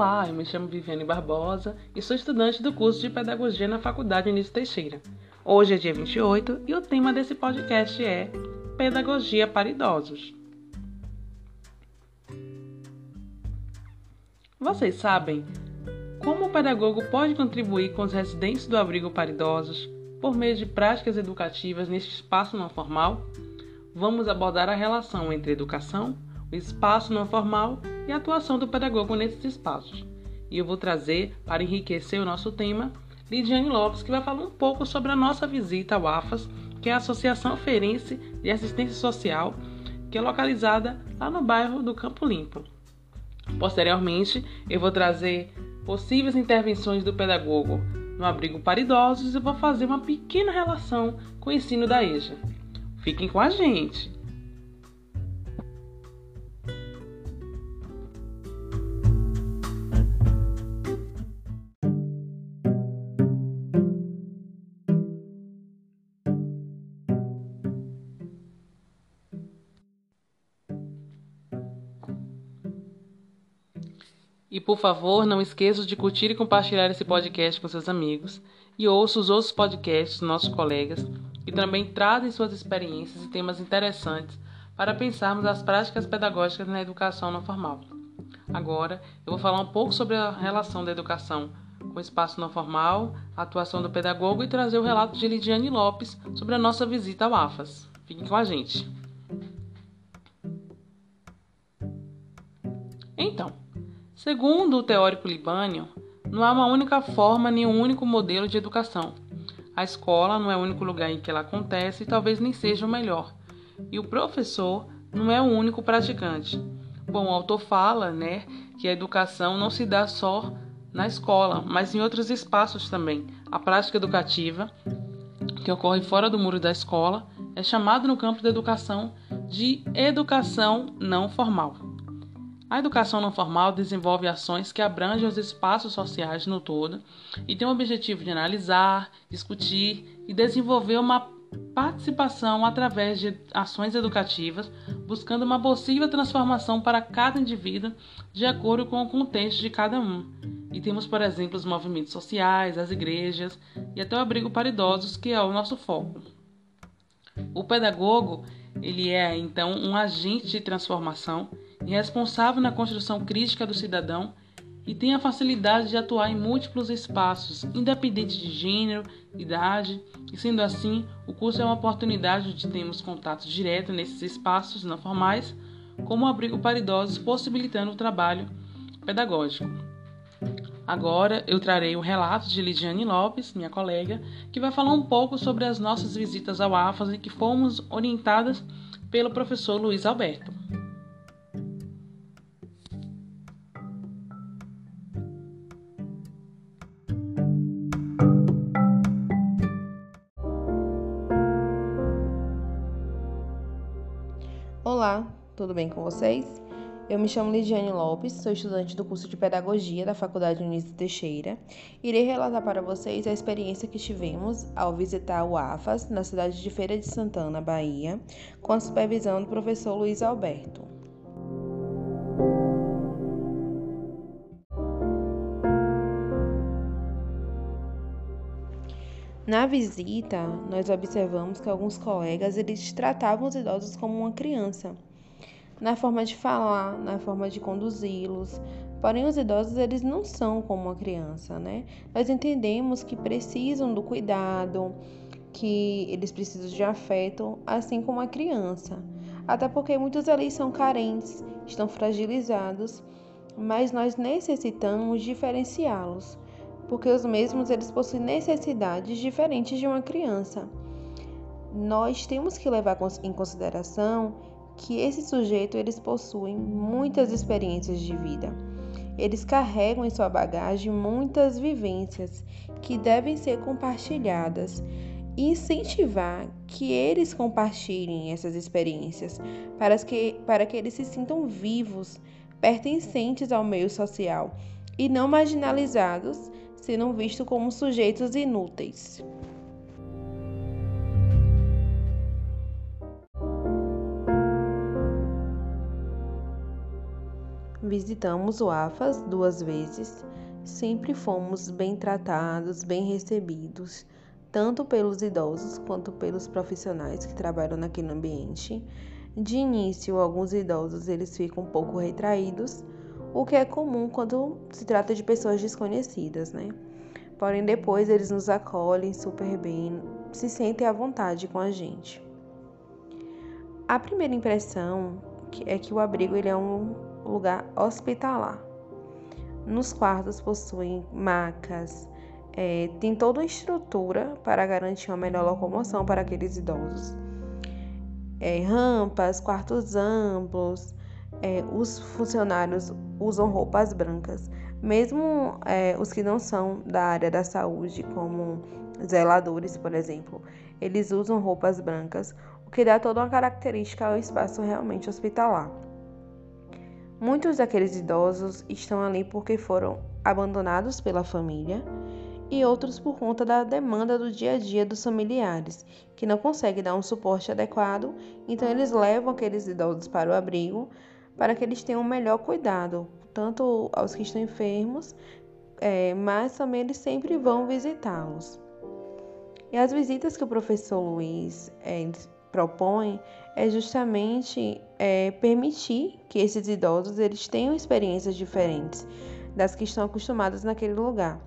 Olá, eu me chamo Viviane Barbosa e sou estudante do curso de Pedagogia na Faculdade Início Teixeira. Hoje é dia 28 e o tema desse podcast é Pedagogia para Idosos. Vocês sabem como o pedagogo pode contribuir com os residentes do abrigo para idosos por meio de práticas educativas neste espaço não formal? Vamos abordar a relação entre educação, espaço não formal e a atuação do pedagogo nesses espaços. E eu vou trazer, para enriquecer o nosso tema, Lidiane Lopes, que vai falar um pouco sobre a nossa visita ao AFAS, que é a Associação Ferense de Assistência Social, que é localizada lá no bairro do Campo Limpo. Posteriormente, eu vou trazer possíveis intervenções do pedagogo no abrigo para idosos e vou fazer uma pequena relação com o ensino da EJA. Fiquem com a gente! E por favor, não esqueça de curtir e compartilhar esse podcast com seus amigos e ouça os outros podcasts dos nossos colegas que também trazem suas experiências e temas interessantes para pensarmos as práticas pedagógicas na educação não formal. Agora, eu vou falar um pouco sobre a relação da educação com o espaço não formal, a atuação do pedagogo e trazer o relato de Lidiane Lopes sobre a nossa visita ao AFAS. Fiquem com a gente. Então, Segundo o teórico libânio, não há uma única forma nem um único modelo de educação. A escola não é o único lugar em que ela acontece e talvez nem seja o melhor. E o professor não é o único praticante. Bom, o autor fala, né, que a educação não se dá só na escola, mas em outros espaços também. A prática educativa, que ocorre fora do muro da escola, é chamada no campo da educação de educação não formal. A educação não formal desenvolve ações que abrangem os espaços sociais no todo e tem o objetivo de analisar, discutir e desenvolver uma participação através de ações educativas, buscando uma possível transformação para cada indivíduo de acordo com o contexto de cada um. E temos, por exemplo, os movimentos sociais, as igrejas e até o abrigo para idosos, que é o nosso foco. O pedagogo, ele é então um agente de transformação e responsável na construção crítica do cidadão e tem a facilidade de atuar em múltiplos espaços, independente de gênero, idade, e sendo assim, o curso é uma oportunidade de termos contato direto nesses espaços não formais, como o abrigo para idosos, possibilitando o trabalho pedagógico. Agora eu trarei o relato de Lidiane Lopes, minha colega, que vai falar um pouco sobre as nossas visitas ao AFAS e que fomos orientadas pelo professor Luiz Alberto. Tudo bem com vocês? Eu me chamo Lidiane Lopes, sou estudante do curso de Pedagogia da Faculdade Unísio Teixeira. Irei relatar para vocês a experiência que tivemos ao visitar o AFAS, na cidade de Feira de Santana, Bahia, com a supervisão do professor Luiz Alberto. Na visita, nós observamos que alguns colegas eles tratavam os idosos como uma criança, na forma de falar, na forma de conduzi-los. Porém, os idosos eles não são como uma criança, né? Nós entendemos que precisam do cuidado, que eles precisam de afeto, assim como a criança. Até porque muitos ali são carentes, estão fragilizados, mas nós necessitamos diferenciá-los porque os mesmos eles possuem necessidades diferentes de uma criança. Nós temos que levar em consideração que esse sujeito eles possuem muitas experiências de vida. Eles carregam em sua bagagem muitas vivências que devem ser compartilhadas e incentivar que eles compartilhem essas experiências para que, para que eles se sintam vivos, pertencentes ao meio social e não marginalizados sendo vistos como sujeitos inúteis. Visitamos o AFAS duas vezes. Sempre fomos bem tratados, bem recebidos, tanto pelos idosos quanto pelos profissionais que trabalham naquele ambiente. De início, alguns idosos eles ficam um pouco retraídos, o que é comum quando se trata de pessoas desconhecidas, né? Porém, depois eles nos acolhem super bem, se sentem à vontade com a gente. A primeira impressão é que o abrigo ele é um lugar hospitalar. Nos quartos possuem macas, é, tem toda uma estrutura para garantir uma melhor locomoção para aqueles idosos. É, rampas, quartos amplos, é, os funcionários usam roupas brancas, mesmo é, os que não são da área da saúde, como zeladores, por exemplo, eles usam roupas brancas, o que dá toda uma característica ao espaço realmente hospitalar. Muitos daqueles idosos estão ali porque foram abandonados pela família e outros por conta da demanda do dia a dia dos familiares, que não conseguem dar um suporte adequado, então eles levam aqueles idosos para o abrigo para que eles tenham um melhor cuidado, tanto aos que estão enfermos, é, mas também eles sempre vão visitá-los. E as visitas que o professor Luiz é, propõe é justamente é, permitir que esses idosos eles tenham experiências diferentes das que estão acostumados naquele lugar.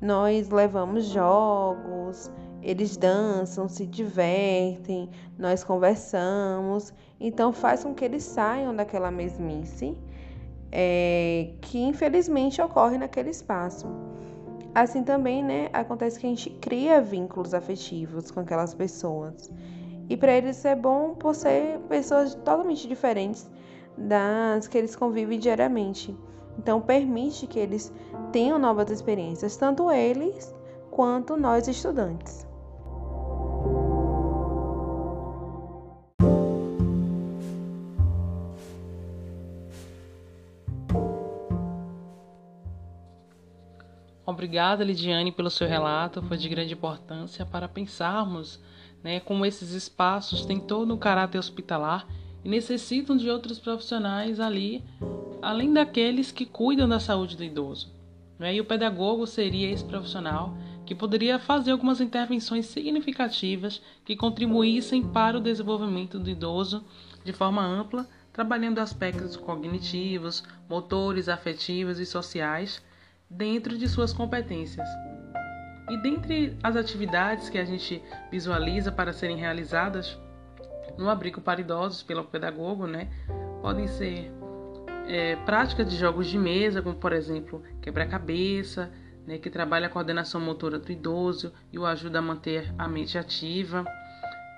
Nós levamos jogos, eles dançam, se divertem, nós conversamos, então faz com que eles saiam daquela mesmice é, que infelizmente ocorre naquele espaço. Assim também, né, acontece que a gente cria vínculos afetivos com aquelas pessoas. E para eles é bom por ser pessoas totalmente diferentes das que eles convivem diariamente. Então permite que eles tenham novas experiências, tanto eles quanto nós estudantes. Obrigada, Lidiane, pelo seu relato. Foi de grande importância para pensarmos né, como esses espaços têm todo um caráter hospitalar e necessitam de outros profissionais ali, além daqueles que cuidam da saúde do idoso. Né? E o pedagogo seria esse profissional que poderia fazer algumas intervenções significativas que contribuíssem para o desenvolvimento do idoso de forma ampla, trabalhando aspectos cognitivos, motores, afetivos e sociais dentro de suas competências. E dentre as atividades que a gente visualiza para serem realizadas no abrigo para idosos pelo pedagogo, né, podem ser é, práticas de jogos de mesa, como por exemplo quebra-cabeça, né, que trabalha a coordenação motora do idoso e o ajuda a manter a mente ativa,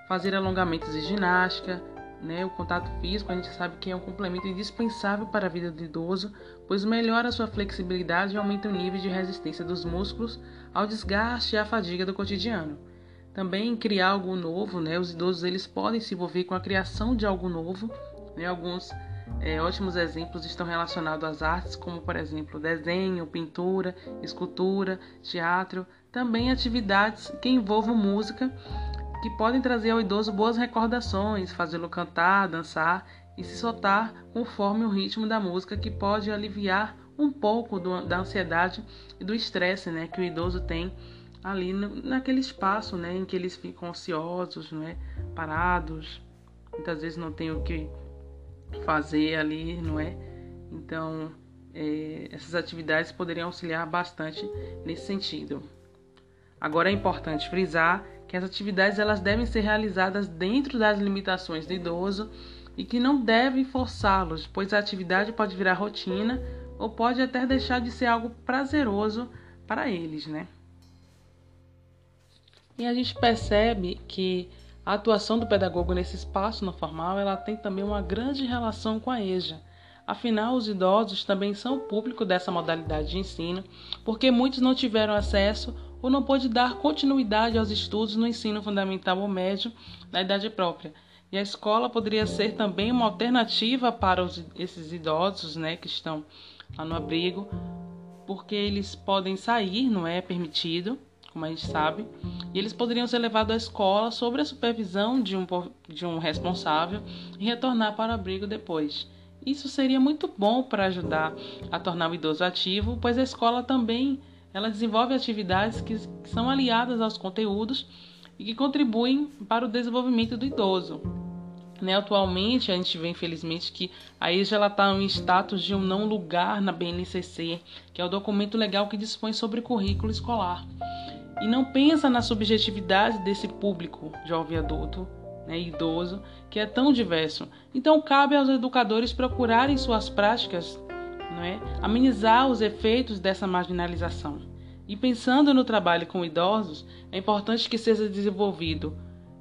fazer alongamentos e ginástica, né? O contato físico a gente sabe que é um complemento indispensável para a vida do idoso, pois melhora a sua flexibilidade e aumenta o nível de resistência dos músculos ao desgaste e à fadiga do cotidiano. Também criar algo novo, né? Os idosos eles podem se envolver com a criação de algo novo. Né? Alguns é, ótimos exemplos estão relacionados às artes, como por exemplo desenho, pintura, escultura, teatro, também atividades que envolvam música que podem trazer ao idoso boas recordações, fazê-lo cantar, dançar e se soltar conforme o ritmo da música, que pode aliviar um pouco do, da ansiedade e do estresse né, que o idoso tem ali no, naquele espaço né, em que eles ficam ansiosos, né, parados, muitas vezes não tem o que fazer ali, não é? Então, é, essas atividades poderiam auxiliar bastante nesse sentido. Agora é importante frisar que as atividades elas devem ser realizadas dentro das limitações do idoso e que não devem forçá-los, pois a atividade pode virar rotina ou pode até deixar de ser algo prazeroso para eles, né? E a gente percebe que a atuação do pedagogo nesse espaço não formal, ela tem também uma grande relação com a EJA. Afinal, os idosos também são o público dessa modalidade de ensino, porque muitos não tiveram acesso ou não pôde dar continuidade aos estudos no ensino fundamental ou médio na idade própria. E a escola poderia ser também uma alternativa para os, esses idosos né, que estão lá no abrigo, porque eles podem sair, não é permitido, como a gente sabe, e eles poderiam ser levados à escola sob a supervisão de um, de um responsável e retornar para o abrigo depois. Isso seria muito bom para ajudar a tornar o idoso ativo, pois a escola também ela desenvolve atividades que, que são aliadas aos conteúdos e que contribuem para o desenvolvimento do idoso. Né, atualmente, a gente vê, infelizmente, que a EJA está em status de um não lugar na BNCC, que é o documento legal que dispõe sobre currículo escolar. E não pensa na subjetividade desse público jovem adulto, né, idoso, que é tão diverso. Então, cabe aos educadores procurarem suas práticas não é, amenizar os efeitos dessa marginalização. E pensando no trabalho com idosos, é importante que seja desenvolvido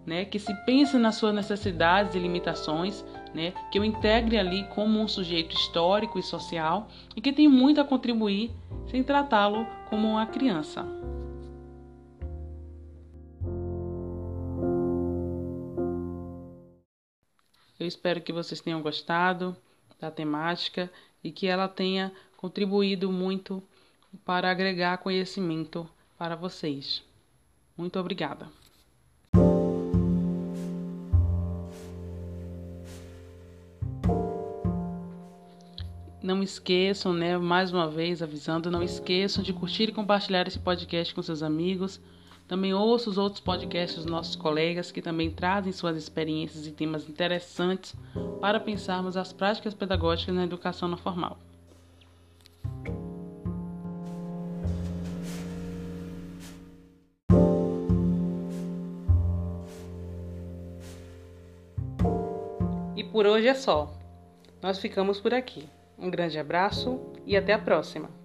né, que se pense nas suas necessidades e limitações, né, que eu integre ali como um sujeito histórico e social e que tem muito a contribuir sem tratá-lo como uma criança. Eu espero que vocês tenham gostado da temática e que ela tenha contribuído muito para agregar conhecimento para vocês. Muito obrigada. Não esqueçam, né, mais uma vez avisando, não esqueçam de curtir e compartilhar esse podcast com seus amigos. Também ouça os outros podcasts dos nossos colegas que também trazem suas experiências e temas interessantes para pensarmos as práticas pedagógicas na educação não formal. E por hoje é só. Nós ficamos por aqui. Um grande abraço e até a próxima!